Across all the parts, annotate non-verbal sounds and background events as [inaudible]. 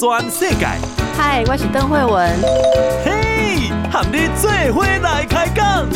全世界。嗨，我是邓惠文。嘿，和你做伙来开讲。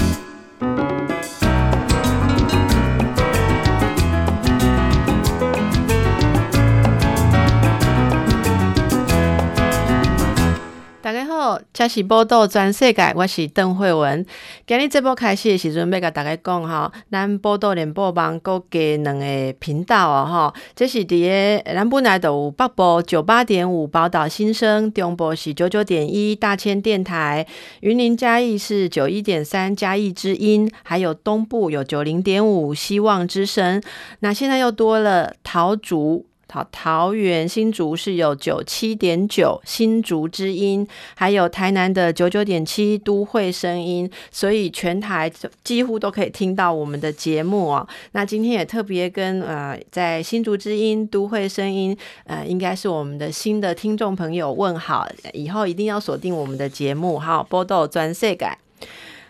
大家好，这是报道全世界，我是邓惠文。今日这波开始的时阵，要甲大家讲哈，咱报道联播网各加两个频道哦哈，这是伫个咱本来都有北部九八点五宝岛新生，中部是九九点一大千电台，云林嘉义是九一点三嘉义之音，还有东部有九零点五希望之声。那现在又多了桃竹。好，桃园新竹是有九七点九新竹之音，还有台南的九九点七都会声音，所以全台几乎都可以听到我们的节目哦。那今天也特别跟呃，在新竹之音都会声音，呃，应该是我们的新的听众朋友问好，以后一定要锁定我们的节目，好，波豆转世界。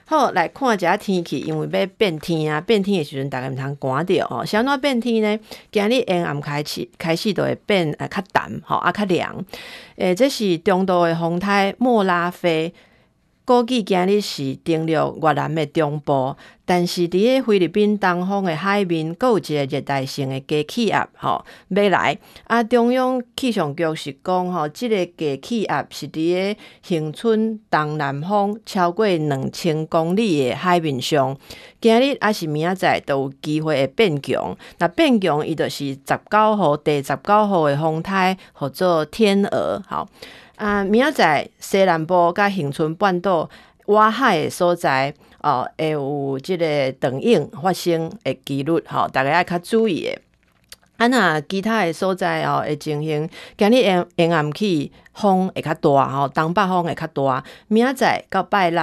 好，来看一下天气，因为要变天啊，变天的时阵大概毋通寒着哦。啥物变天呢？今日阴暗开始，开始都会变啊较淡，吼啊较凉。诶，这是中度的风台莫拉菲。估计今日是登陆越南的中部，但是伫个菲律宾东方的海面，阁有一个热带性的低气压，吼要来。啊，中央气象局是讲，吼，即个低气压是伫个恒春东南方超过两千公里的海面上，今日还是明仔载都有机会会变强。那变强，伊就是十九号，第十九号的风台，或做天鹅，吼。啊，明仔载西南部甲恒春半岛外海的所在，哦，会有即个长影发生的几率，吼，大家爱较注意的。啊，那其他的所在哦，会进行，今日沿沿岸去风会较大，吼，东北风会较大。明仔载到拜六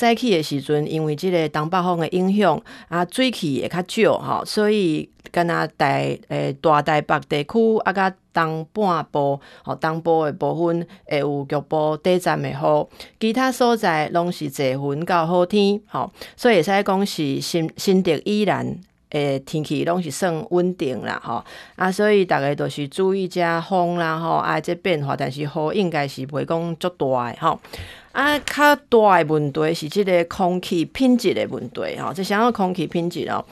早起的时阵，因为即个东北风的影响，啊，水气会较少，吼，所以。跟那台诶大台北地区啊，甲东半部吼东部诶部分会有局部短暂诶雨，其他所在拢是侪云到好天吼，所以会使讲是新新竹依然诶天气拢是算稳定啦吼。啊，所以大家都是注意遮风啦吼。啊，这变化，但是雨应该是袂讲足大诶吼。啊，较大诶问题是即个空气品质诶问题吼，即啥个空气品质哦？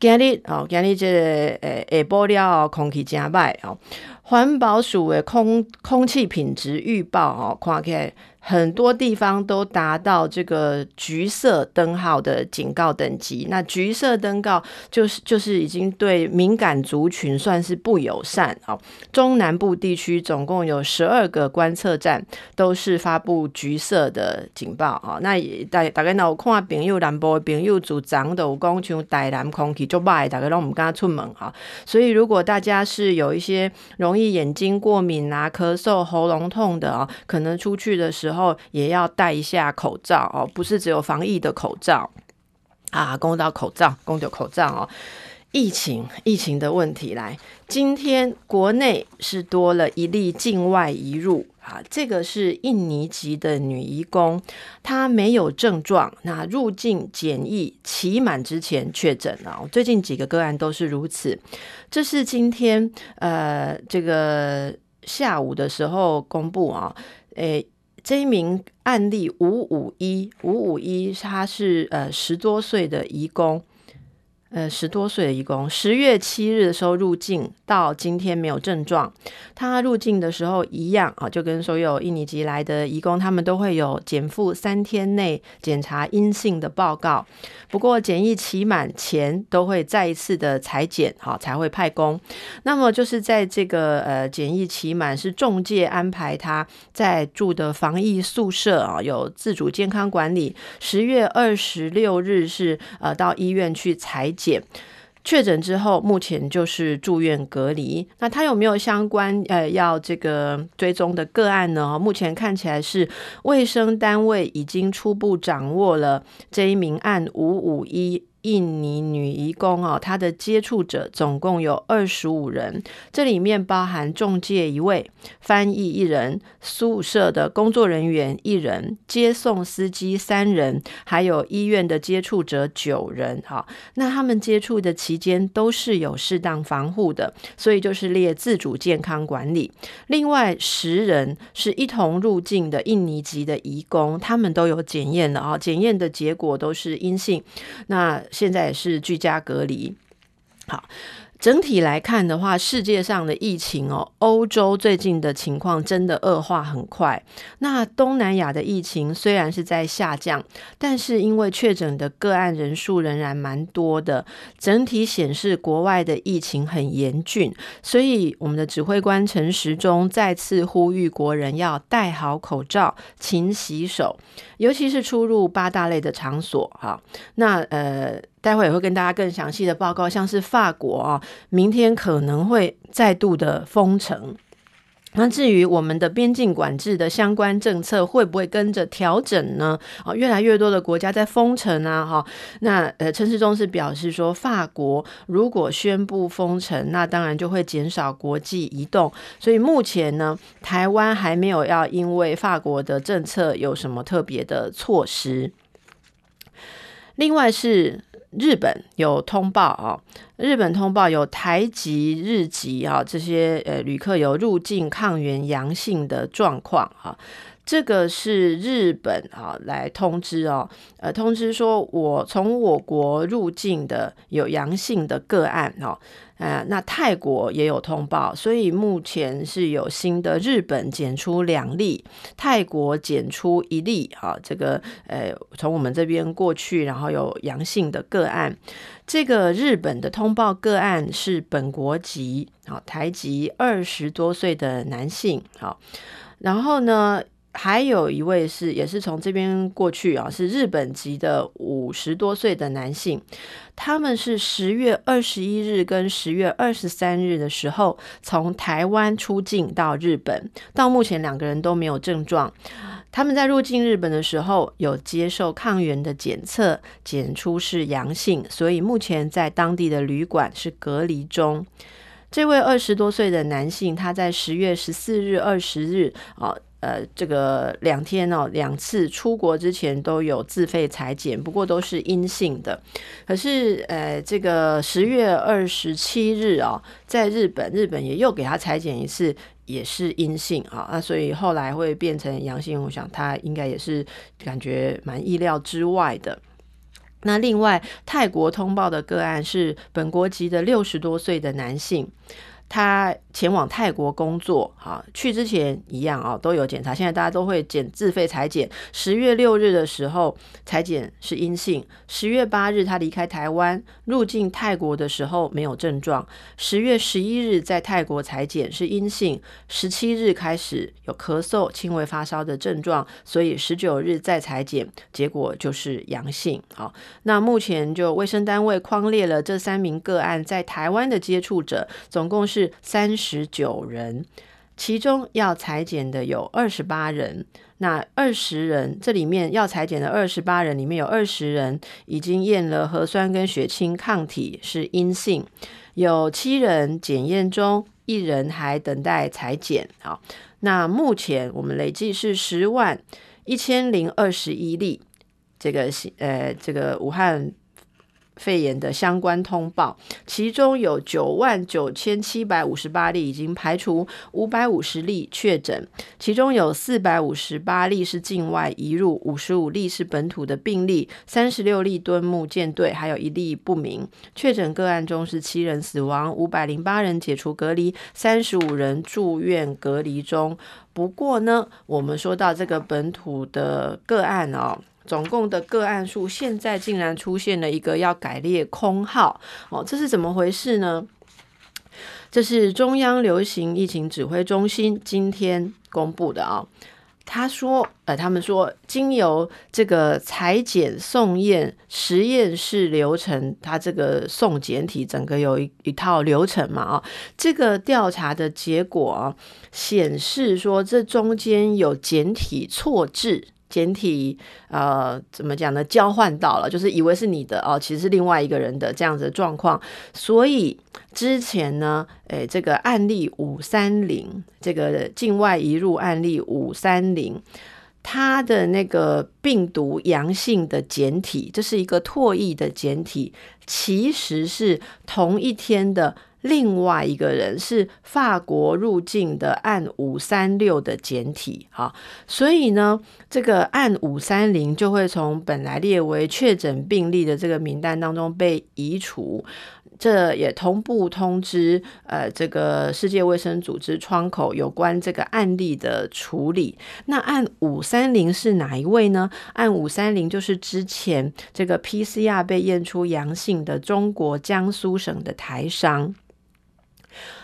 今日哦，今日这个诶下晡了，空气诚歹哦。环保署诶空空气品质预报哦，看起来。很多地方都达到这个橘色灯号的警告等级。那橘色灯告就是就是已经对敏感族群算是不友善哦。中南部地区总共有十二个观测站都是发布橘色的警报啊。那也大大概有看朋友南部的朋友组长都讲像台南空气就坏，大概拢唔敢出门哈。所以如果大家是有一些容易眼睛过敏啊、咳嗽、喉咙痛的啊，可能出去的时候。然后也要戴一下口罩哦，不是只有防疫的口罩啊，公道口罩，公道口罩哦。疫情，疫情的问题来，今天国内是多了一例境外移入啊，这个是印尼籍的女移工，她没有症状，那入境检疫期满之前确诊了。最近几个个案都是如此，这是今天呃这个下午的时候公布啊，诶。这一名案例五五一五五一，他是呃十多岁的移工。呃，十多岁的移工，十月七日的时候入境，到今天没有症状。他入境的时候一样啊，就跟所有印尼籍来的移工，他们都会有检附三天内检查阴性的报告。不过检疫期满前都会再一次的采检，好才会派工。那么就是在这个呃检疫期满，是中介安排他在住的防疫宿舍啊，有自主健康管理。十月二十六日是呃到医院去采。检确诊之后，目前就是住院隔离。那他有没有相关呃要这个追踪的个案呢？目前看起来是卫生单位已经初步掌握了这一名案五五一印尼女移工哦，她的接触者总共有二十五人，这里面包含中介一位、翻译一人、宿舍的工作人员一人、接送司机三人，还有医院的接触者九人。哈，那他们接触的期间都是有适当防护的，所以就是列自主健康管理。另外十人是一同入境的印尼籍的移工，他们都有检验了啊，检验的结果都是阴性。那现在是居家隔离。好，整体来看的话，世界上的疫情哦，欧洲最近的情况真的恶化很快。那东南亚的疫情虽然是在下降，但是因为确诊的个案人数仍然蛮多的，整体显示国外的疫情很严峻。所以我们的指挥官陈时中再次呼吁国人要戴好口罩、勤洗手。尤其是出入八大类的场所，哈，那呃，待会也会跟大家更详细的报告，像是法国啊，明天可能会再度的封城。那至于我们的边境管制的相关政策会不会跟着调整呢？哦，越来越多的国家在封城啊，哈。那呃，陈世忠是表示说，法国如果宣布封城，那当然就会减少国际移动。所以目前呢，台湾还没有要因为法国的政策有什么特别的措施。另外是。日本有通报啊，日本通报有台籍、日籍啊这些呃旅客有入境抗原阳性的状况啊，这个是日本啊来通知哦，呃通知说我从我国入境的有阳性的个案哦。呃，那泰国也有通报，所以目前是有新的，日本检出两例，泰国检出一例，啊，这个呃，从我们这边过去，然后有阳性的个案，这个日本的通报个案是本国籍，啊，台籍二十多岁的男性，好，然后呢，还有一位是也是从这边过去啊，是日本籍的五十多岁的男性。他们是十月二十一日跟十月二十三日的时候从台湾出境到日本，到目前两个人都没有症状。他们在入境日本的时候有接受抗原的检测，检出是阳性，所以目前在当地的旅馆是隔离中。这位二十多岁的男性，他在十月十四日、二十日啊。呃这个两天哦，两次出国之前都有自费采检，不过都是阴性的。可是，呃，这个十月二十七日哦，在日本，日本也又给他采检一次，也是阴性啊。那所以后来会变成阳性，我想他应该也是感觉蛮意料之外的。那另外，泰国通报的个案是本国籍的六十多岁的男性。他前往泰国工作，哈，去之前一样啊，都有检查。现在大家都会检自费采检。十月六日的时候采检是阴性，十月八日他离开台湾入境泰国的时候没有症状，十月十一日在泰国采检是阴性，十七日开始有咳嗽、轻微发烧的症状，所以十九日再采检，结果就是阳性。好，那目前就卫生单位框列了这三名个案在台湾的接触者，总共是。是三十九人，其中要采检的有二十八人。那二十人，这里面要采检的二十八人里面有二十人已经验了核酸跟血清抗体是阴性，有七人检验中，一人还等待裁剪。好，那目前我们累计是十万一千零二十一例，这个呃，这个武汉。肺炎的相关通报，其中有九万九千七百五十八例已经排除，五百五十例确诊，其中有四百五十八例是境外移入，五十五例是本土的病例，三十六例敦睦舰队，还有一例不明。确诊个案中是七人死亡，五百零八人解除隔离，三十五人住院隔离中。不过呢，我们说到这个本土的个案哦。总共的个案数，现在竟然出现了一个要改列空号哦，这是怎么回事呢？这是中央流行疫情指挥中心今天公布的啊、他说，呃，他们说，经由这个采检送验实验室流程，他这个送检体整个有一一套流程嘛啊、哦，这个调查的结果啊，显示说，这中间有检体错置。检体呃怎么讲呢？交换到了，就是以为是你的哦，其实是另外一个人的这样子的状况。所以之前呢，诶，这个案例五三零，这个境外移入案例五三零，它的那个病毒阳性的检体，这是一个唾液的检体，其实是同一天的。另外一个人是法国入境的案五三六的简体，哈，所以呢，这个案五三零就会从本来列为确诊病例的这个名单当中被移除。这也同步通知，呃，这个世界卫生组织窗口有关这个案例的处理。那案五三零是哪一位呢？案五三零就是之前这个 PCR 被验出阳性的中国江苏省的台商。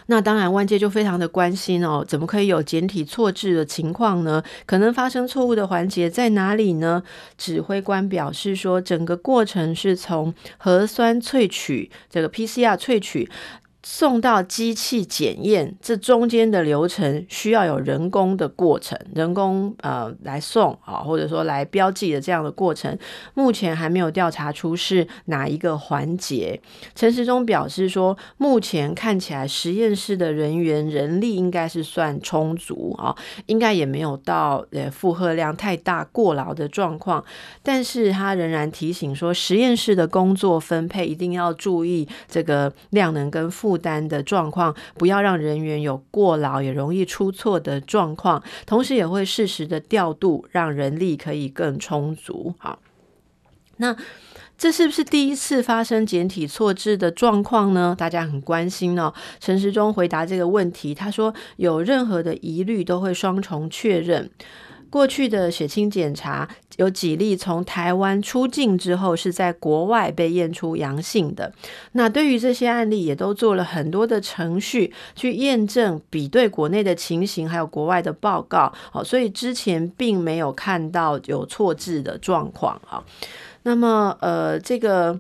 那当然，外界就非常的关心哦，怎么可以有简体错字的情况呢？可能发生错误的环节在哪里呢？指挥官表示说，整个过程是从核酸萃取，这个 PCR 萃取。送到机器检验，这中间的流程需要有人工的过程，人工呃来送啊，或者说来标记的这样的过程，目前还没有调查出是哪一个环节。陈时中表示说，目前看起来实验室的人员人力应该是算充足啊，应该也没有到呃负荷量太大过劳的状况，但是他仍然提醒说，实验室的工作分配一定要注意这个量能跟负。负担的状况，不要让人员有过劳也容易出错的状况，同时也会适时的调度，让人力可以更充足。好，那这是不是第一次发生简体错字的状况呢？大家很关心哦。陈时中回答这个问题，他说有任何的疑虑都会双重确认。过去的血清检查有几例从台湾出境之后是在国外被验出阳性的，那对于这些案例也都做了很多的程序去验证、比对国内的情形还有国外的报告，好，所以之前并没有看到有错字的状况啊。那么呃，这个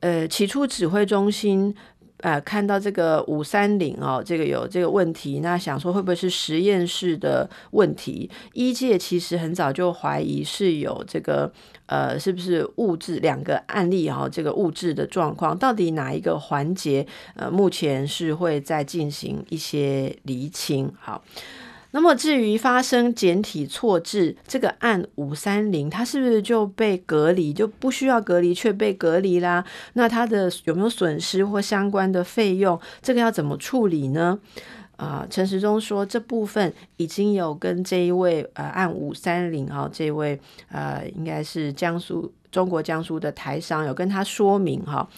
呃，起初指挥中心。呃，看到这个五三零哦，这个有这个问题，那想说会不会是实验室的问题？一届其实很早就怀疑是有这个呃，是不是物质两个案例、哦？这个物质的状况，到底哪一个环节？呃，目前是会在进行一些厘清。好。那么至于发生简体错置这个案五三零，它是不是就被隔离，就不需要隔离却被隔离啦？那它的有没有损失或相关的费用？这个要怎么处理呢？啊、呃，陈时中说这部分已经有跟这一位呃案五三零啊这位呃应该是江苏中国江苏的台商有跟他说明哈。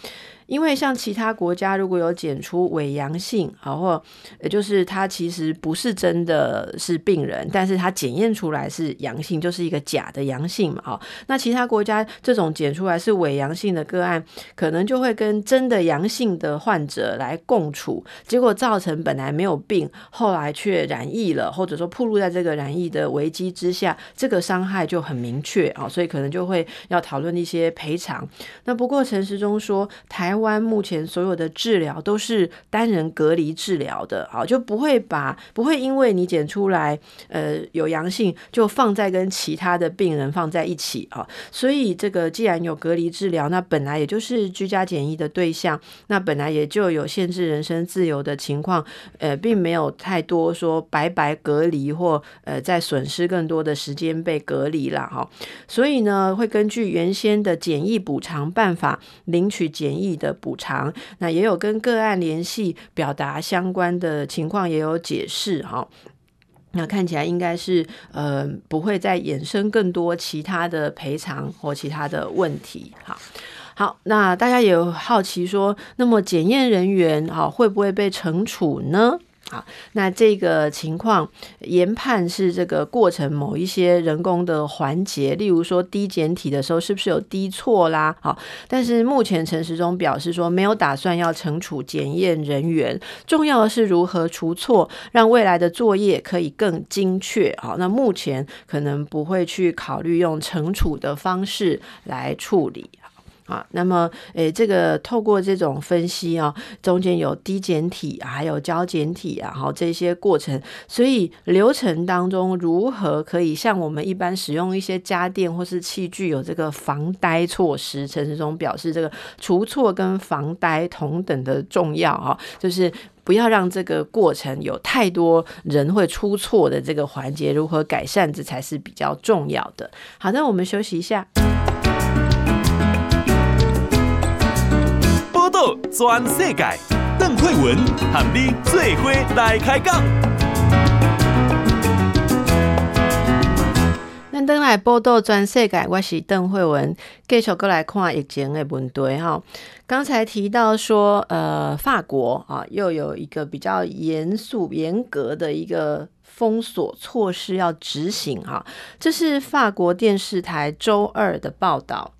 因为像其他国家如果有检出伪阳性，啊，或也就是他其实不是真的是病人，但是他检验出来是阳性，就是一个假的阳性嘛，哈。那其他国家这种检出来是伪阳性的个案，可能就会跟真的阳性的患者来共处，结果造成本来没有病，后来却染疫了，或者说暴露在这个染疫的危机之下，这个伤害就很明确啊，所以可能就会要讨论一些赔偿。那不过陈时中说台。湾目前所有的治疗都是单人隔离治疗的，好，就不会把不会因为你检出来呃有阳性就放在跟其他的病人放在一起啊，所以这个既然有隔离治疗，那本来也就是居家检疫的对象，那本来也就有限制人身自由的情况，呃，并没有太多说白白隔离或呃再损失更多的时间被隔离了哈，所以呢会根据原先的检疫补偿办法领取检疫的。补偿，那也有跟个案联系，表达相关的情况，也有解释哈。那看起来应该是呃不会再衍生更多其他的赔偿或其他的问题。好，好，那大家也有好奇说，那么检验人员哈会不会被惩处呢？好，那这个情况研判是这个过程某一些人工的环节，例如说低检体的时候是不是有滴错啦？好，但是目前陈时中表示说没有打算要惩处检验人员，重要的是如何除错，让未来的作业可以更精确。好，那目前可能不会去考虑用惩处的方式来处理。啊。那么，诶，这个透过这种分析啊，中间有低检体，还有胶检体啊，好这些过程，所以流程当中如何可以像我们一般使用一些家电或是器具有这个防呆措施？陈时中表示，这个除错跟防呆同等的重要啊，就是。不要让这个过程有太多人会出错的这个环节，如何改善，这才是比较重要的。好的，我们休息一下。全世界，邓惠文和你做伙来开讲。登来报道全世界，我是邓惠文，继续过来看疫情的问题哈。刚才提到说，呃，法国啊，又有一个比较严肃、严格的一个封锁措施要执行哈。这是法国电视台周二的报道，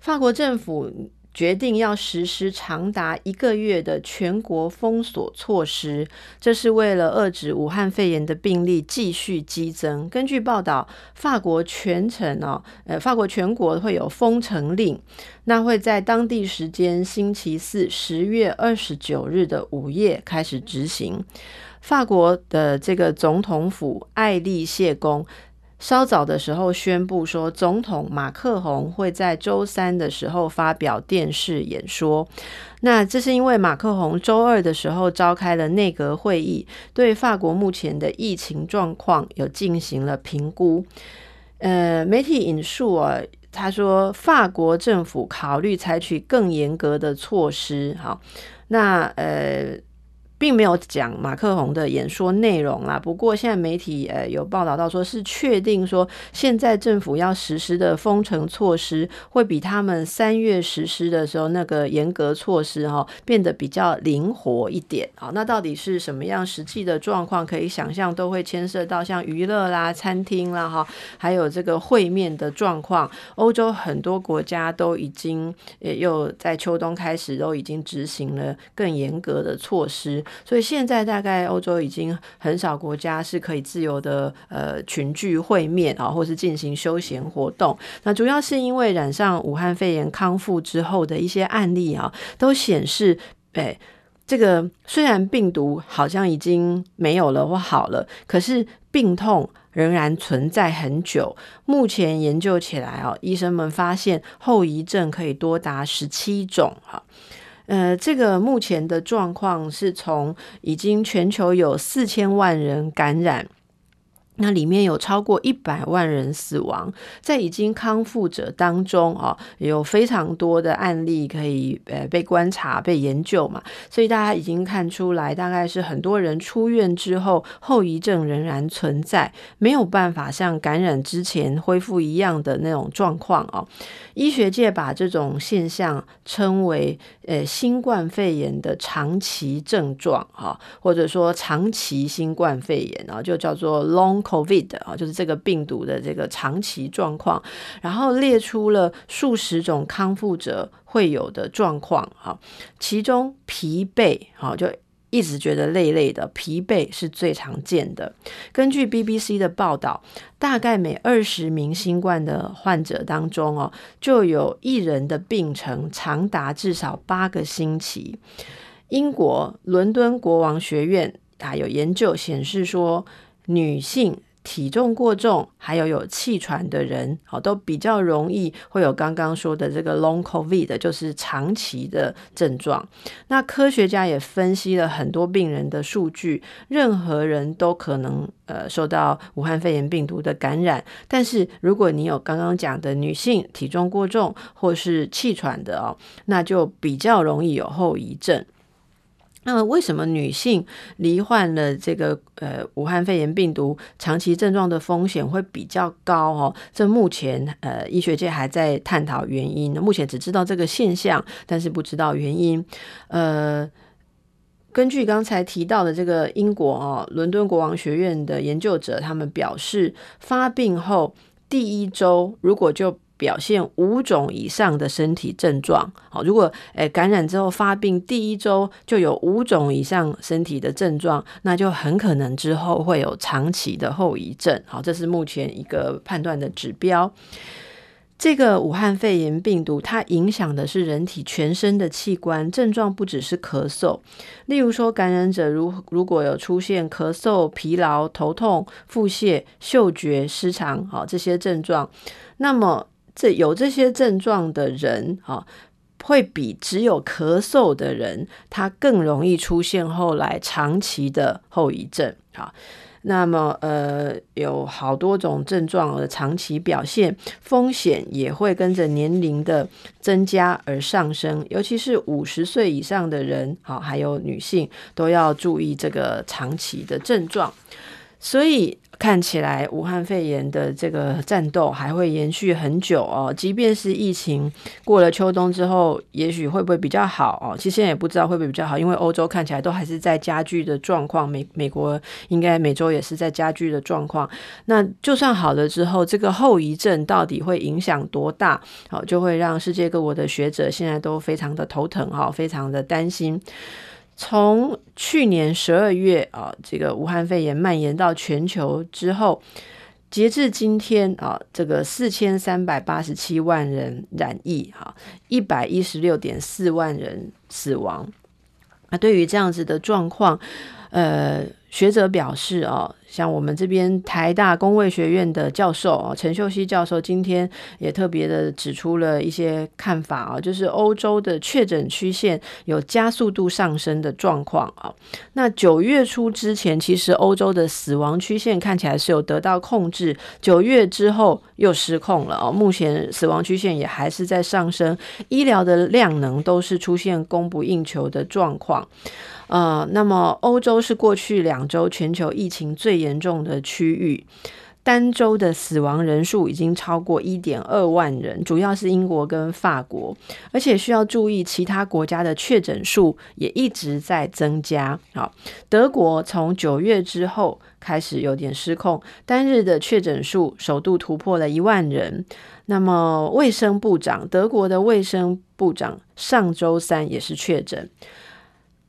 法国政府。决定要实施长达一个月的全国封锁措施，这是为了遏制武汉肺炎的病例继续激增。根据报道，法国全城哦，呃，法国全国会有封城令，那会在当地时间星期四十月二十九日的午夜开始执行。法国的这个总统府爱丽舍宫。稍早的时候宣布说，总统马克宏会在周三的时候发表电视演说。那这是因为马克宏周二的时候召开了内阁会议，对法国目前的疫情状况有进行了评估。呃，媒体引述啊，他说法国政府考虑采取更严格的措施。好，那呃。并没有讲马克宏的演说内容啦。不过现在媒体呃有报道到，说是确定说现在政府要实施的封城措施会比他们三月实施的时候那个严格措施哈变得比较灵活一点。好，那到底是什么样实际的状况？可以想象都会牵涉到像娱乐啦、餐厅啦哈，还有这个会面的状况。欧洲很多国家都已经也又在秋冬开始都已经执行了更严格的措施。所以现在大概欧洲已经很少国家是可以自由的呃群聚会面啊，或是进行休闲活动。那主要是因为染上武汉肺炎康复之后的一些案例啊，都显示，哎，这个虽然病毒好像已经没有了或好了，可是病痛仍然存在很久。目前研究起来啊，医生们发现后遗症可以多达十七种哈。呃，这个目前的状况是从已经全球有四千万人感染。那里面有超过一百万人死亡，在已经康复者当中啊，有非常多的案例可以呃被观察、被研究嘛，所以大家已经看出来，大概是很多人出院之后后遗症仍然存在，没有办法像感染之前恢复一样的那种状况哦。医学界把这种现象称为呃新冠肺炎的长期症状哈，或者说长期新冠肺炎啊，就叫做 long。COVID 啊，就是这个病毒的这个长期状况，然后列出了数十种康复者会有的状况啊，其中疲惫哈，就一直觉得累累的，疲惫是最常见的。根据 BBC 的报道，大概每二十名新冠的患者当中哦，就有一人的病程长达至少八个星期。英国伦敦国王学院啊，有研究显示说。女性体重过重，还有有气喘的人，好，都比较容易会有刚刚说的这个 Long COVID，就是长期的症状。那科学家也分析了很多病人的数据，任何人都可能呃受到武汉肺炎病毒的感染。但是如果你有刚刚讲的女性体重过重或是气喘的哦，那就比较容易有后遗症。那么，为什么女性罹患了这个呃武汉肺炎病毒长期症状的风险会比较高？哦，这目前呃医学界还在探讨原因。目前只知道这个现象，但是不知道原因。呃，根据刚才提到的这个英国哦，伦敦国王学院的研究者，他们表示，发病后第一周如果就表现五种以上的身体症状，好，如果诶感染之后发病第一周就有五种以上身体的症状，那就很可能之后会有长期的后遗症，好，这是目前一个判断的指标。这个武汉肺炎病毒，它影响的是人体全身的器官，症状不只是咳嗽。例如说，感染者如如果有出现咳嗽、疲劳、头痛、腹泻、嗅觉失常，好这些症状，那么这有这些症状的人，啊，会比只有咳嗽的人，他更容易出现后来长期的后遗症，啊。那么，呃，有好多种症状的长期表现，风险也会跟着年龄的增加而上升，尤其是五十岁以上的人，好，还有女性都要注意这个长期的症状，所以。看起来武汉肺炎的这个战斗还会延续很久哦，即便是疫情过了秋冬之后，也许会不会比较好哦？其实现在也不知道会不会比较好，因为欧洲看起来都还是在加剧的状况，美美国应该每周也是在加剧的状况。那就算好了之后，这个后遗症到底会影响多大？好，就会让世界各国的学者现在都非常的头疼哈，非常的担心。从去年十二月啊，这个武汉肺炎蔓延到全球之后，截至今天啊，这个四千三百八十七万人染疫，哈，一百一十六点四万人死亡。那对于这样子的状况，呃。学者表示，哦，像我们这边台大公卫学院的教授哦，陈秀熙教授今天也特别的指出了一些看法啊，就是欧洲的确诊曲线有加速度上升的状况啊。那九月初之前，其实欧洲的死亡曲线看起来是有得到控制，九月之后又失控了哦。目前死亡曲线也还是在上升，医疗的量能都是出现供不应求的状况。呃，那么欧洲是过去两周全球疫情最严重的区域，单周的死亡人数已经超过一点二万人，主要是英国跟法国，而且需要注意，其他国家的确诊数也一直在增加。好，德国从九月之后开始有点失控，单日的确诊数首度突破了一万人。那么卫生部长，德国的卫生部长上周三也是确诊。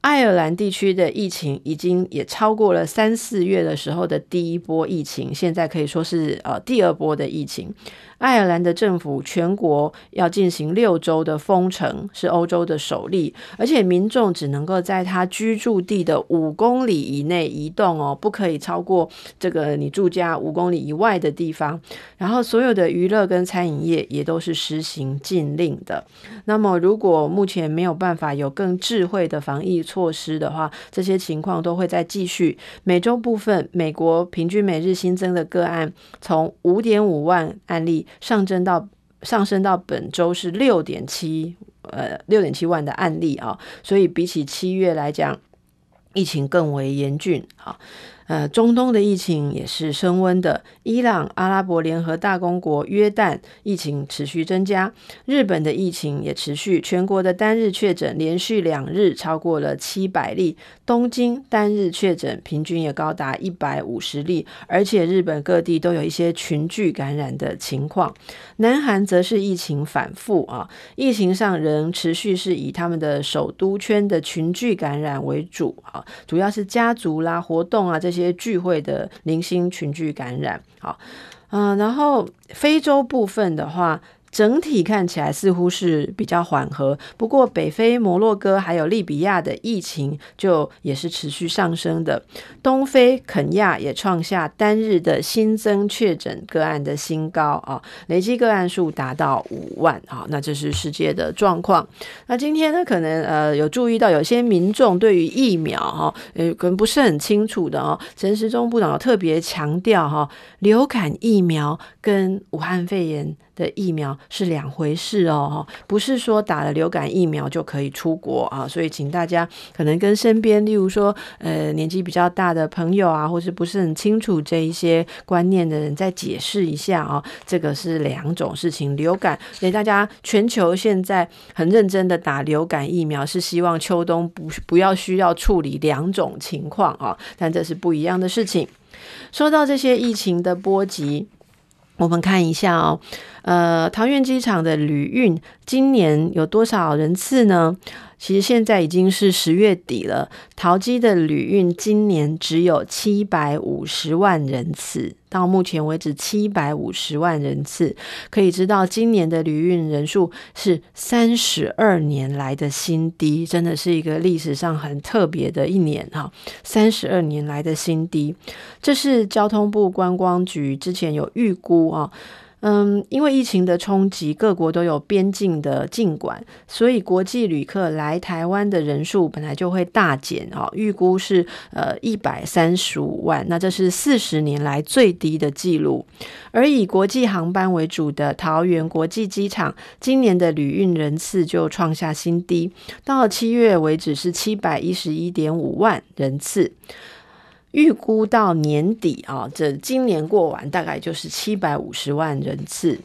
爱尔兰地区的疫情已经也超过了三四月的时候的第一波疫情，现在可以说是呃第二波的疫情。爱尔兰的政府全国要进行六周的封城，是欧洲的首例，而且民众只能够在他居住地的五公里以内移动哦，不可以超过这个你住家五公里以外的地方。然后所有的娱乐跟餐饮业也都是实行禁令的。那么如果目前没有办法有更智慧的防疫措施的话，这些情况都会再继续。每周部分，美国平均每日新增的个案从五点五万案例。上升到上升到本周是六点七呃六点七万的案例啊，所以比起七月来讲，疫情更为严峻啊。呃，中东的疫情也是升温的。伊朗、阿拉伯联合大公国、约旦疫情持续增加，日本的疫情也持续，全国的单日确诊连续两日超过了七百例。东京单日确诊平均也高达一百五十例，而且日本各地都有一些群聚感染的情况。南韩则是疫情反复啊，疫情上仍持续是以他们的首都圈的群聚感染为主啊，主要是家族啦、活动啊这一。些聚会的零星群聚感染，好，嗯，然后非洲部分的话。整体看起来似乎是比较缓和，不过北非摩洛哥还有利比亚的疫情就也是持续上升的。东非肯亚也创下单日的新增确诊个案的新高啊，累计个案数达到五万啊。那这是世界的状况。那今天呢，可能呃有注意到有些民众对于疫苗哈，呃可能不是很清楚的哦。陈时中部长特别强调哈，流感疫苗跟武汉肺炎的疫苗是两回事哦，不是说打了流感疫苗就可以出国啊，所以请大家可能跟身边，例如说呃年纪比较大的朋友啊，或是不是很清楚这一些观念的人再解释一下啊，这个是两种事情。流感，所以大家全球现在很认真的打流感疫苗，是希望秋冬不不要需要处理两种情况啊，但这是不一样的事情。说到这些疫情的波及。我们看一下哦，呃，桃园机场的旅运今年有多少人次呢？其实现在已经是十月底了，桃机的旅运今年只有七百五十万人次，到目前为止七百五十万人次，可以知道今年的旅运人数是三十二年来的新低，真的是一个历史上很特别的一年哈，三十二年来的新低，这是交通部观光局之前有预估啊。嗯，因为疫情的冲击，各国都有边境的禁管，所以国际旅客来台湾的人数本来就会大减哦。预估是呃一百三十五万，那这是四十年来最低的记录。而以国际航班为主的桃园国际机场，今年的旅运人次就创下新低，到七月为止是七百一十一点五万人次。预估到年底啊，这今年过完大概就是七百五十万人次。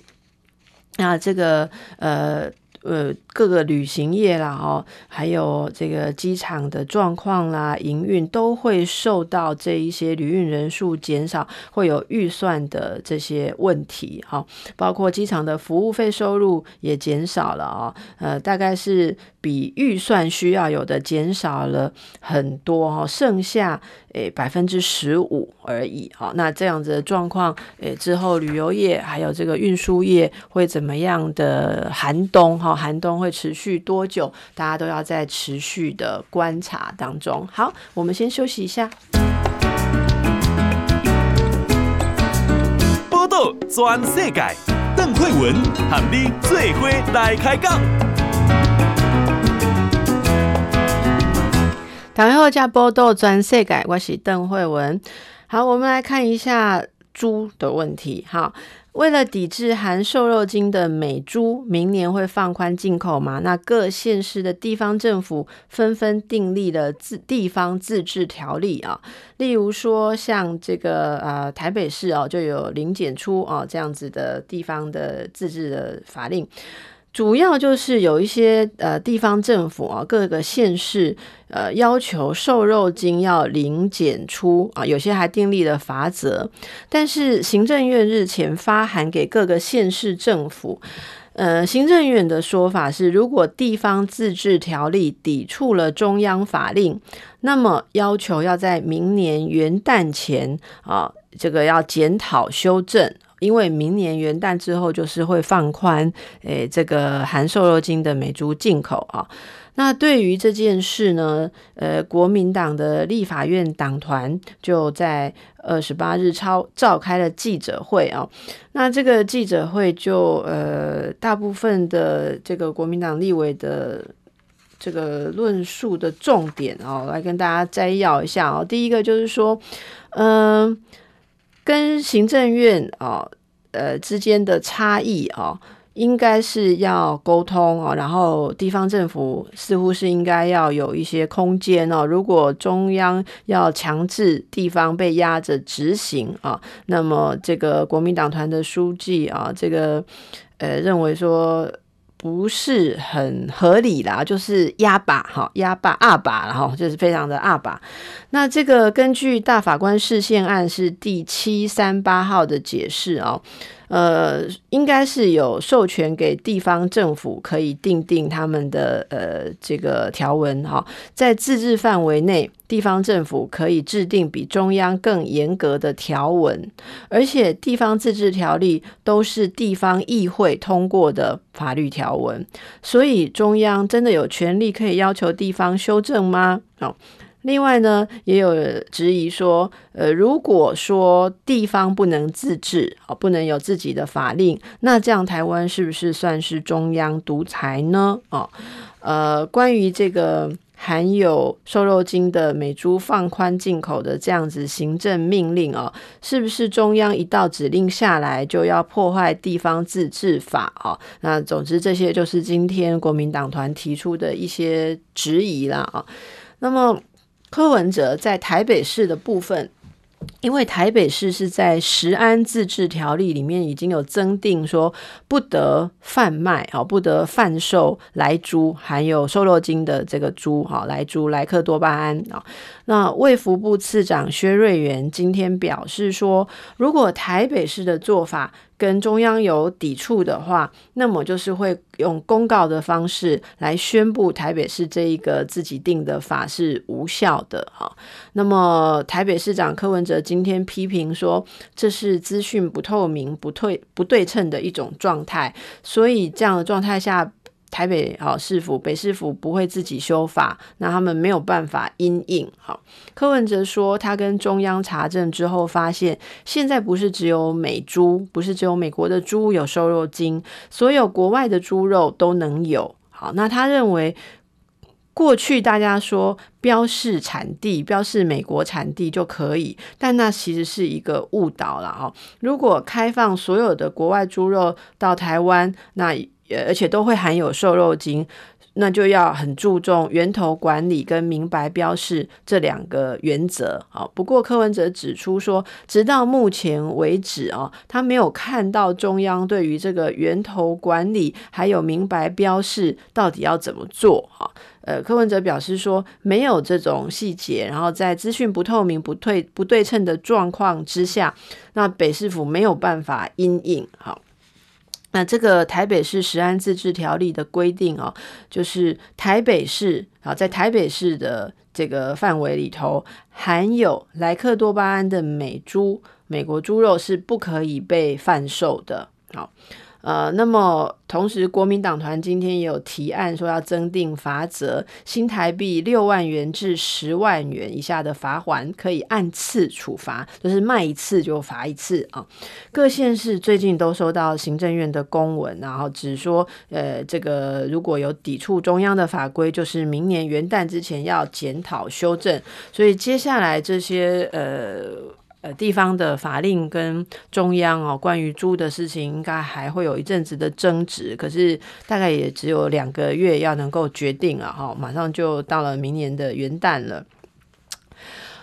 那这个呃。呃，各个旅行业啦，哦，还有这个机场的状况啦，营运都会受到这一些旅运人数减少，会有预算的这些问题，哈，包括机场的服务费收入也减少了啊，呃，大概是比预算需要有的减少了很多哈，剩下诶百分之十五而已，好，那这样子的状况，诶之后旅游业还有这个运输业会怎么样的寒冬哈？寒冬会持续多久？大家都要在持续的观察当中。好，我们先休息一下。报道全世界，邓惠文喊你最伙来开讲。大家好，加波道全世界，我是邓惠文。好，我们来看一下猪的问题。好。为了抵制含瘦肉精的美猪，明年会放宽进口嘛？那各县市的地方政府纷纷订立了自地方自治条例啊，例如说像这个呃台北市哦，就有零检出哦这样子的地方的自治的法令。主要就是有一些呃地方政府啊，各个县市呃要求瘦肉精要零检出啊，有些还订立了罚则。但是行政院日前发函给各个县市政府，呃，行政院的说法是，如果地方自治条例抵触了中央法令，那么要求要在明年元旦前啊，这个要检讨修正。因为明年元旦之后就是会放宽，诶，这个含瘦肉精的美猪进口啊。那对于这件事呢，呃，国民党的立法院党团就在二十八日超召开了记者会啊。那这个记者会就呃，大部分的这个国民党立委的这个论述的重点啊，来跟大家摘要一下啊。第一个就是说，嗯、跟行政院啊，呃之间的差异啊，应该是要沟通啊，然后地方政府似乎是应该要有一些空间哦。如果中央要强制地方被压着执行啊，那么这个国民党团的书记啊，这个呃认为说。不是很合理啦，就是压把哈，压把二把然后就是非常的二把。那这个根据大法官释宪案是第七三八号的解释哦。呃，应该是有授权给地方政府可以订定他们的呃这个条文哈，在自治范围内，地方政府可以制定比中央更严格的条文，而且地方自治条例都是地方议会通过的法律条文，所以中央真的有权利可以要求地方修正吗？哦。另外呢，也有质疑说，呃，如果说地方不能自治，哦，不能有自己的法令，那这样台湾是不是算是中央独裁呢？哦，呃，关于这个含有瘦肉精的美猪放宽进口的这样子行政命令哦，是不是中央一道指令下来就要破坏地方自治法？哦，那总之这些就是今天国民党团提出的一些质疑啦。啊，那么。柯文哲在台北市的部分，因为台北市是在食安自治条例里面已经有增定说不得贩卖啊，不得贩售莱猪含有瘦肉精的这个猪哈，莱猪莱克多巴胺啊。那卫福部次长薛瑞元今天表示说，如果台北市的做法跟中央有抵触的话，那么就是会用公告的方式来宣布台北市这一个自己定的法是无效的哈。那么台北市长柯文哲今天批评说，这是资讯不透明、不对不对称的一种状态，所以这样的状态下。台北好市府、北市府不会自己修法，那他们没有办法因应。好，柯文哲说，他跟中央查证之后发现，现在不是只有美猪，不是只有美国的猪有瘦肉精，所有国外的猪肉都能有。好，那他认为，过去大家说标示产地、标示美国产地就可以，但那其实是一个误导了。哈，如果开放所有的国外猪肉到台湾，那而且都会含有瘦肉精，那就要很注重源头管理跟明白标示这两个原则。好，不过柯文哲指出说，直到目前为止啊，他没有看到中央对于这个源头管理还有明白标示到底要怎么做。哈，呃，柯文哲表示说，没有这种细节，然后在资讯不透明、不对不对称的状况之下，那北市府没有办法因应。好。那这个台北市食安自治条例的规定哦，就是台北市啊，在台北市的这个范围里头，含有莱克多巴胺的美猪、美国猪肉是不可以被贩售的。好。呃，那么同时，国民党团今天也有提案说要增订罚则，新台币六万元至十万元以下的罚锾可以按次处罚，就是卖一次就罚一次啊。各县市最近都收到行政院的公文，然后只说，呃，这个如果有抵触中央的法规，就是明年元旦之前要检讨修正。所以接下来这些呃。呃，地方的法令跟中央哦，关于猪的事情，应该还会有一阵子的争执。可是大概也只有两个月要能够决定了哈，马上就到了明年的元旦了。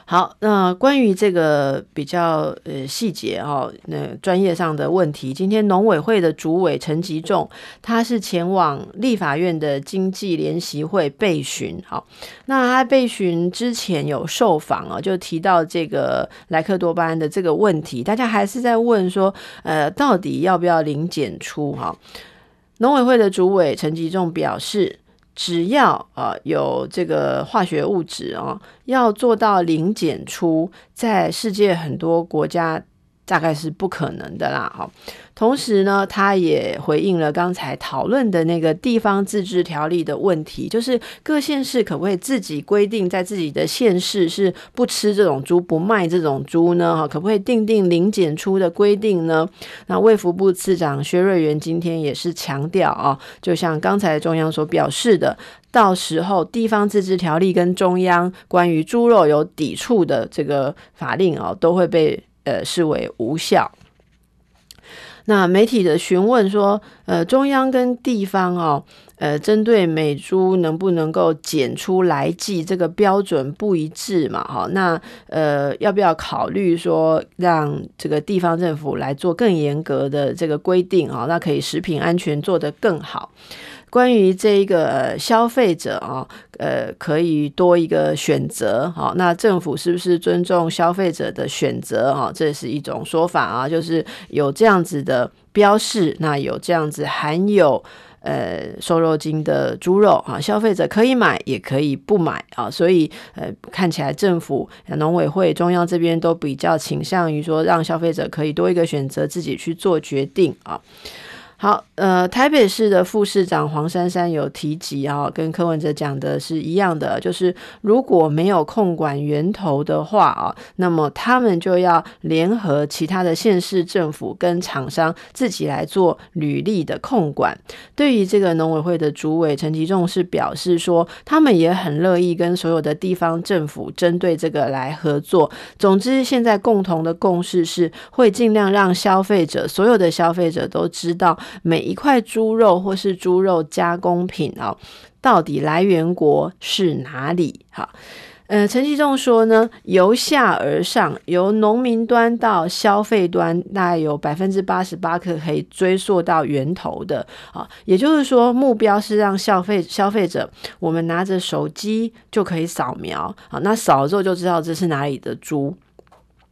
好，那关于这个比较呃细节哦，那专业上的问题，今天农委会的主委陈吉仲，他是前往立法院的经济联席会备询。好，那他备询之前有受访啊，就提到这个莱克多巴胺的这个问题，大家还是在问说，呃，到底要不要零检出？哈，农委会的主委陈吉仲表示。只要啊有这个化学物质啊，要做到零检出，在世界很多国家大概是不可能的啦。哈。同时呢，他也回应了刚才讨论的那个地方自治条例的问题，就是各县市可不可以自己规定，在自己的县市是不吃这种猪、不卖这种猪呢？哈，可不可以订定零检出的规定呢？那卫福部次长薛瑞元今天也是强调啊，就像刚才中央所表示的，到时候地方自治条例跟中央关于猪肉有抵触的这个法令哦，都会被呃视为无效。那媒体的询问说，呃，中央跟地方哦，呃，针对美猪能不能够检出来剂这个标准不一致嘛？哈，那呃，要不要考虑说让这个地方政府来做更严格的这个规定啊？那可以食品安全做得更好。关于这一个消费者啊，呃，可以多一个选择，好，那政府是不是尊重消费者的选择啊？这是一种说法啊，就是有这样子的标示，那有这样子含有呃瘦肉精的猪肉啊，消费者可以买，也可以不买啊，所以呃，看起来政府、农委会、中央这边都比较倾向于说，让消费者可以多一个选择，自己去做决定啊。好，呃，台北市的副市长黄珊珊有提及啊，跟柯文哲讲的是一样的，就是如果没有控管源头的话啊，那么他们就要联合其他的县市政府跟厂商自己来做履历的控管。对于这个农委会的主委陈吉仲是表示说，他们也很乐意跟所有的地方政府针对这个来合作。总之，现在共同的共识是会尽量让消费者，所有的消费者都知道。每一块猪肉或是猪肉加工品啊，到底来源国是哪里？哈，呃，陈其仲说呢，由下而上，由农民端到消费端，大概有百分之八十八可以追溯到源头的啊。也就是说，目标是让消费消费者，我们拿着手机就可以扫描，好，那扫了之后就知道这是哪里的猪。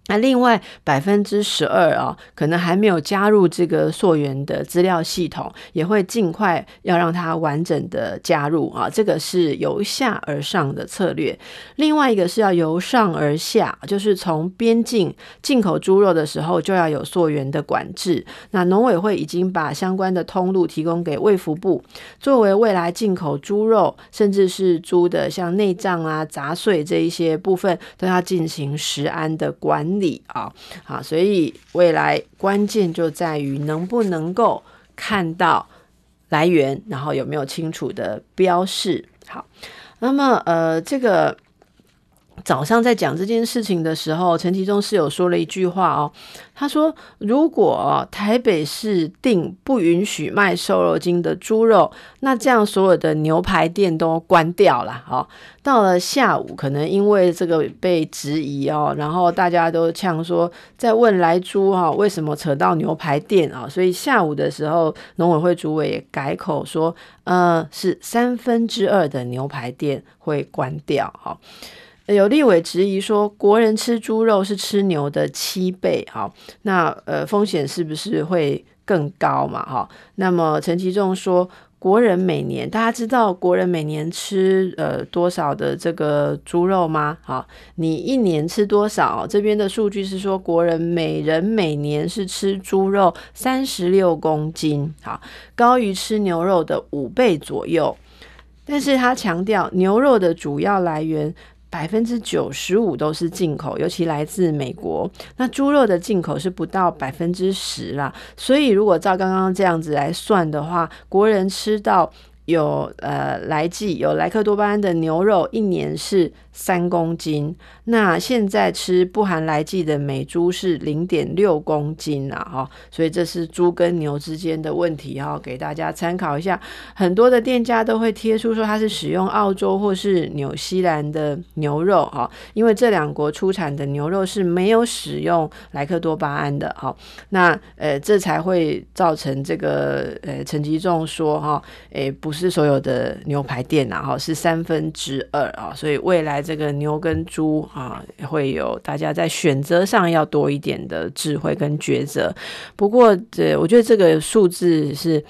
那另外百分之十二啊，可能还没有加入这个溯源的资料系统，也会尽快要让它完整的加入啊。这个是由下而上的策略。另外一个是要由上而下，就是从边境进口猪肉的时候就要有溯源的管制。那农委会已经把相关的通路提供给卫福部，作为未来进口猪肉，甚至是猪的像内脏啊、杂碎这一些部分，都要进行食安的管理理啊，好，所以未来关键就在于能不能够看到来源，然后有没有清楚的标示。好，那么呃，这个。早上在讲这件事情的时候，陈其中是有说了一句话哦。他说：“如果台北市定不允许卖瘦肉精的猪肉，那这样所有的牛排店都关掉了。哦，到了下午，可能因为这个被质疑哦，然后大家都呛说，在问来猪哈，为什么扯到牛排店啊？所以下午的时候，农委会主委也改口说，呃，是三分之二的牛排店会关掉。哈。”有立委质疑说，国人吃猪肉是吃牛的七倍，哈，那呃风险是不是会更高嘛？哈，那么陈其仲说，国人每年大家知道国人每年吃呃多少的这个猪肉吗？好，你一年吃多少？这边的数据是说，国人每人每年是吃猪肉三十六公斤，好，高于吃牛肉的五倍左右。但是他强调，牛肉的主要来源。百分之九十五都是进口，尤其来自美国。那猪肉的进口是不到百分之十啦，所以如果照刚刚这样子来算的话，国人吃到有呃来剂有莱克多巴胺的牛肉，一年是三公斤，那现在吃不含来剂的美猪是零点六公斤啊，哈，所以这是猪跟牛之间的问题哈，给大家参考一下。很多的店家都会贴出说它是使用澳洲或是纽西兰的牛肉哈，因为这两国出产的牛肉是没有使用莱克多巴胺的哈，那呃这才会造成这个呃陈吉仲说哈，诶不是所有的牛排店呐哈，是三分之二啊，所以未来。这个牛跟猪啊，会有大家在选择上要多一点的智慧跟抉择。不过，这我觉得这个数字是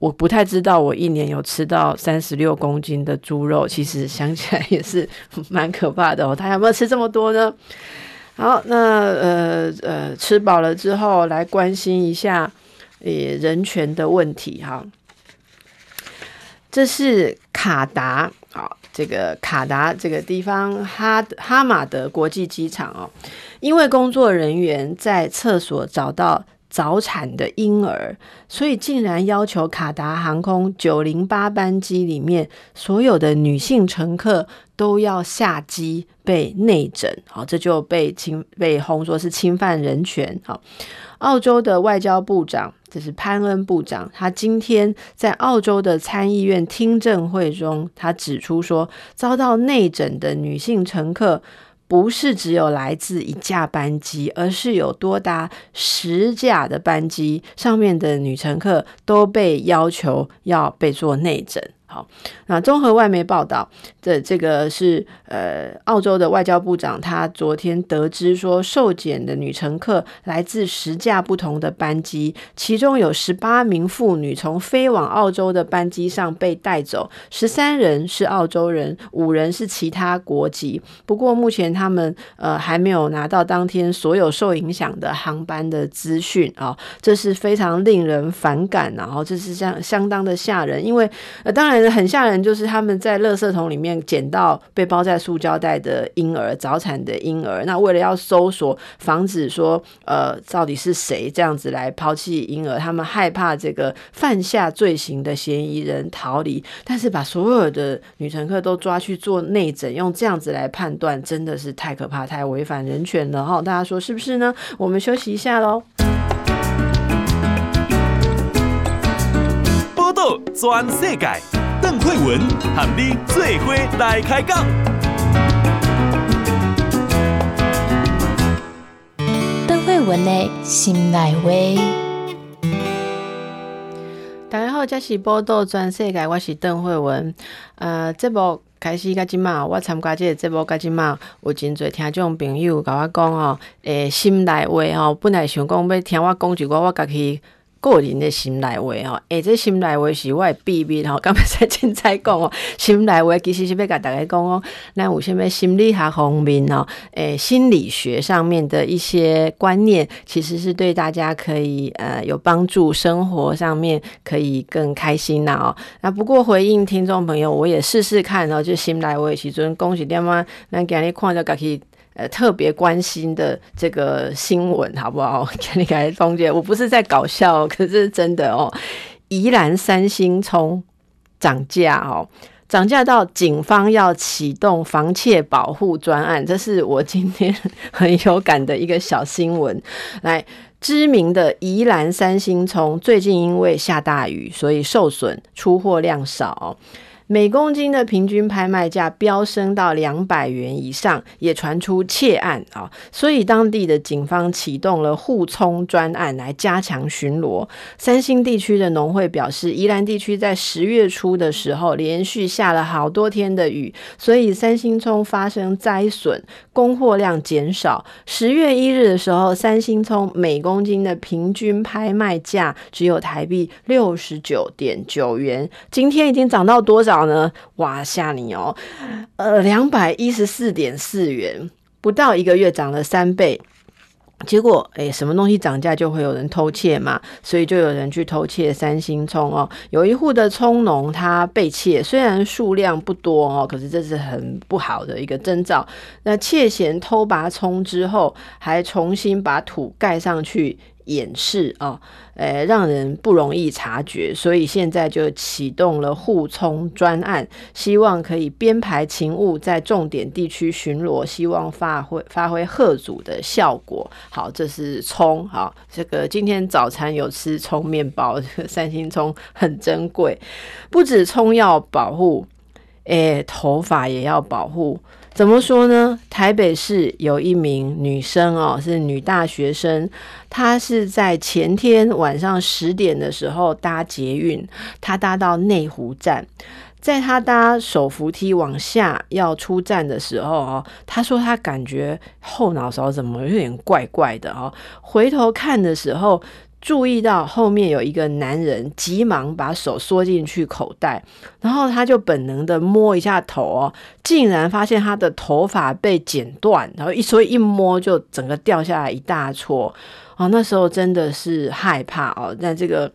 我不太知道，我一年有吃到三十六公斤的猪肉，其实想起来也是 [laughs] 蛮可怕的哦。他有没有吃这么多呢？好，那呃呃，吃饱了之后来关心一下呃人权的问题哈。这是卡达。这个卡达这个地方哈哈马德国际机场哦，因为工作人员在厕所找到早产的婴儿，所以竟然要求卡达航空九零八班机里面所有的女性乘客都要下机被内诊，好，这就被侵被轰说是侵犯人权，好。澳洲的外交部长，这是潘恩部长，他今天在澳洲的参议院听证会中，他指出说，遭到内诊的女性乘客不是只有来自一架班机，而是有多达十架的班机上面的女乘客都被要求要被做内诊。好，那综合外媒报道的这个是呃，澳洲的外交部长，他昨天得知说，受检的女乘客来自十架不同的班机，其中有十八名妇女从飞往澳洲的班机上被带走，十三人是澳洲人，五人是其他国籍。不过目前他们呃还没有拿到当天所有受影响的航班的资讯啊，这是非常令人反感，然后这是相相当的吓人，因为呃当然。很吓人，就是他们在垃圾桶里面捡到被包在塑胶袋的婴儿，早产的婴儿。那为了要搜索，防止说呃到底是谁这样子来抛弃婴儿，他们害怕这个犯下罪行的嫌疑人逃离，但是把所有的女乘客都抓去做内诊，用这样子来判断，真的是太可怕，太违反人权了哈！大家说是不是呢？我们休息一下喽。报道全世界。邓惠文和你做伙来开讲。邓慧文的心内话。大家好，这是报道全世界，我是邓惠文。呃，这部开始甲即嘛，我参加这个节目甲即嘛，有真侪听众朋友甲我讲哦，诶，心内话吼，本来想讲要听我讲一个我家己个人的心内话吼，诶，这心内话是我的秘密吼，刚才凊彩讲哦，心内话其实是要甲大家讲哦，咱有啥物心理学方面哦，诶，心理学上面的一些观念，其实是对大家可以呃有帮助，生活上面可以更开心呐哦。那不过回应听众朋友，我也试试看哦，就心内话时阵讲是点嘛，咱今日看到家己。呃，特别关心的这个新闻，好不好？[laughs] 给你来总结，我不是在搞笑，可是真的哦。宜兰三星葱涨价哦，涨价到警方要启动防窃保护专案，这是我今天很有感的一个小新闻。来，知名的宜兰三星葱最近因为下大雨，所以受损，出货量少。每公斤的平均拍卖价飙升到两百元以上，也传出窃案啊，所以当地的警方启动了护葱专案来加强巡逻。三星地区的农会表示，宜兰地区在十月初的时候连续下了好多天的雨，所以三星葱发生灾损，供货量减少。十月一日的时候，三星葱每公斤的平均拍卖价只有台币六十九点九元，今天已经涨到多少？呢？哇，吓你哦！呃，两百一十四点四元，不到一个月涨了三倍。结果，诶，什么东西涨价就会有人偷窃嘛，所以就有人去偷窃三星葱哦。有一户的葱农他被窃，虽然数量不多哦，可是这是很不好的一个征兆。那窃嫌偷拔葱之后，还重新把土盖上去。掩饰啊，呃，让人不容易察觉，所以现在就启动了护葱专案，希望可以编排勤务，在重点地区巡逻，希望发挥发挥吓阻的效果。好，这是葱，好，这个今天早餐有吃葱面包，这 [laughs] 个三星葱很珍贵，不止葱要保护，诶，头发也要保护。怎么说呢？台北市有一名女生哦，是女大学生，她是在前天晚上十点的时候搭捷运，她搭到内湖站，在她搭手扶梯往下要出站的时候哦，她说她感觉后脑勺怎么有点怪怪的哦，回头看的时候。注意到后面有一个男人，急忙把手缩进去口袋，然后他就本能的摸一下头哦，竟然发现他的头发被剪断，然后一所以一摸就整个掉下来一大撮。哦，那时候真的是害怕哦，在这个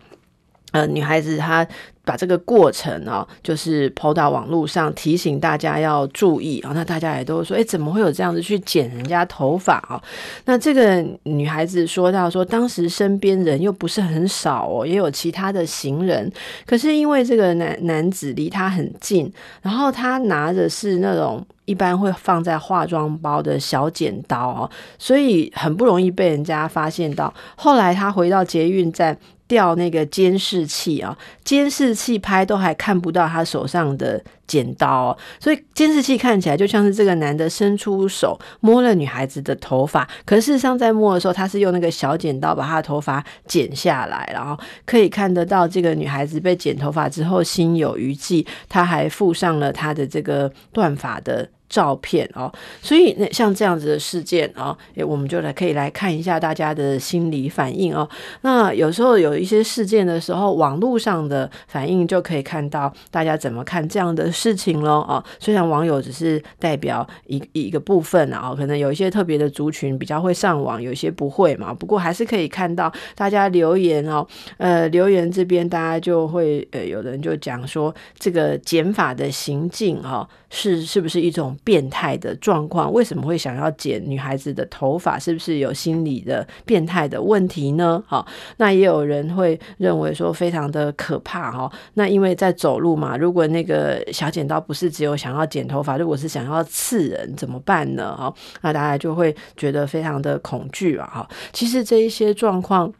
呃女孩子她。把这个过程哦，就是抛到网络上，提醒大家要注意啊。那大家也都说，诶，怎么会有这样子去剪人家头发啊？那这个女孩子说到说，当时身边人又不是很少哦，也有其他的行人。可是因为这个男男子离她很近，然后他拿的是那种一般会放在化妆包的小剪刀哦，所以很不容易被人家发现到。后来他回到捷运站。掉那个监视器啊，监视器拍都还看不到他手上的剪刀，所以监视器看起来就像是这个男的伸出手摸了女孩子的头发，可事实上在摸的时候，他是用那个小剪刀把她的头发剪下来，然后可以看得到这个女孩子被剪头发之后心有余悸，他还附上了她的这个断发的。照片哦，所以那像这样子的事件哦，诶，我们就来可以来看一下大家的心理反应哦。那有时候有一些事件的时候，网络上的反应就可以看到大家怎么看这样的事情咯。哦。虽然网友只是代表一一个部分啊，可能有一些特别的族群比较会上网，有些不会嘛。不过还是可以看到大家留言哦，呃，留言这边大家就会呃，有人就讲说这个减法的行径哈，是是不是一种。变态的状况，为什么会想要剪女孩子的头发？是不是有心理的变态的问题呢？好，那也有人会认为说非常的可怕哈。那因为在走路嘛，如果那个小剪刀不是只有想要剪头发，如果是想要刺人怎么办呢？哈，那大家就会觉得非常的恐惧啊。哈，其实这一些状况。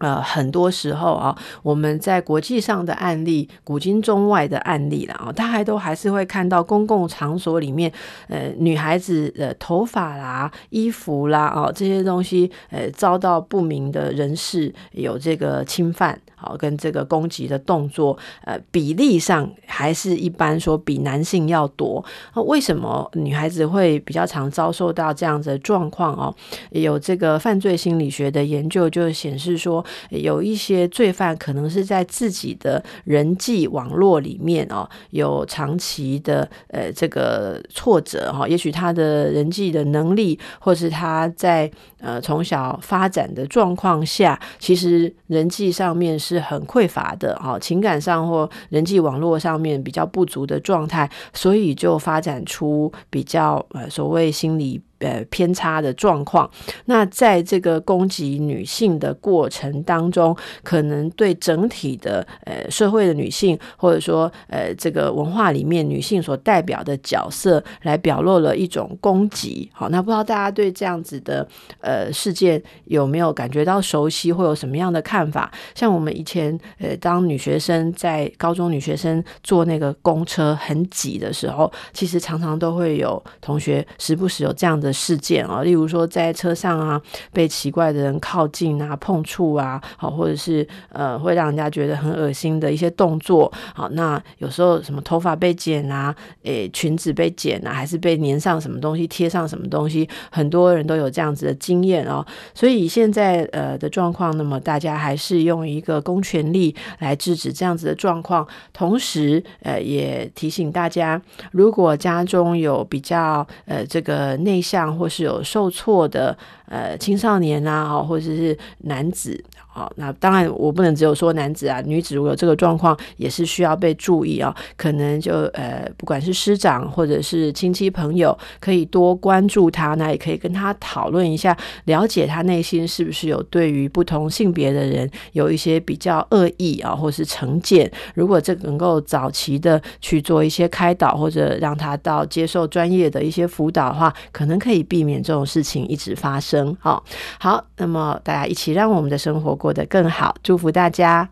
呃，很多时候啊，我们在国际上的案例，古今中外的案例了啊，大家都还是会看到公共场所里面，呃，女孩子的头发啦、衣服啦啊这些东西，呃，遭到不明的人士有这个侵犯。好，跟这个攻击的动作，呃，比例上还是一般说比男性要多。那为什么女孩子会比较常遭受到这样的状况哦？有这个犯罪心理学的研究就显示说，有一些罪犯可能是在自己的人际网络里面哦，有长期的呃这个挫折哈，也许他的人际的能力，或是他在呃从小发展的状况下，其实人际上面是。是很匮乏的啊，情感上或人际网络上面比较不足的状态，所以就发展出比较呃所谓心理。呃，偏差的状况，那在这个攻击女性的过程当中，可能对整体的呃社会的女性，或者说呃这个文化里面女性所代表的角色，来表露了一种攻击。好，那不知道大家对这样子的呃事件有没有感觉到熟悉，会有什么样的看法？像我们以前呃当女学生在高中女学生坐那个公车很挤的时候，其实常常都会有同学时不时有这样的。事件啊，例如说在车上啊，被奇怪的人靠近啊、碰触啊，好，或者是呃，会让人家觉得很恶心的一些动作，好，那有时候什么头发被剪啊，诶，裙子被剪啊，还是被粘上什么东西、贴上什么东西，很多人都有这样子的经验哦。所以现在呃的状况，那么大家还是用一个公权力来制止这样子的状况，同时呃也提醒大家，如果家中有比较呃这个内向。或是有受挫的呃青少年啊，或者是男子。好，那当然我不能只有说男子啊，女子如果有这个状况也是需要被注意啊。可能就呃，不管是师长或者是亲戚朋友，可以多关注他，那也可以跟他讨论一下，了解他内心是不是有对于不同性别的人有一些比较恶意啊，或是成见。如果这能够早期的去做一些开导，或者让他到接受专业的一些辅导的话，可能可以避免这种事情一直发生。好，好，那么大家一起让我们的生活过得更好，祝福大家！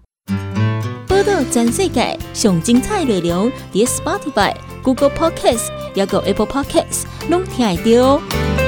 报道全世界上精彩内容，在 Spotify、Google Podcasts，还有 Apple Podcasts，拢听得到。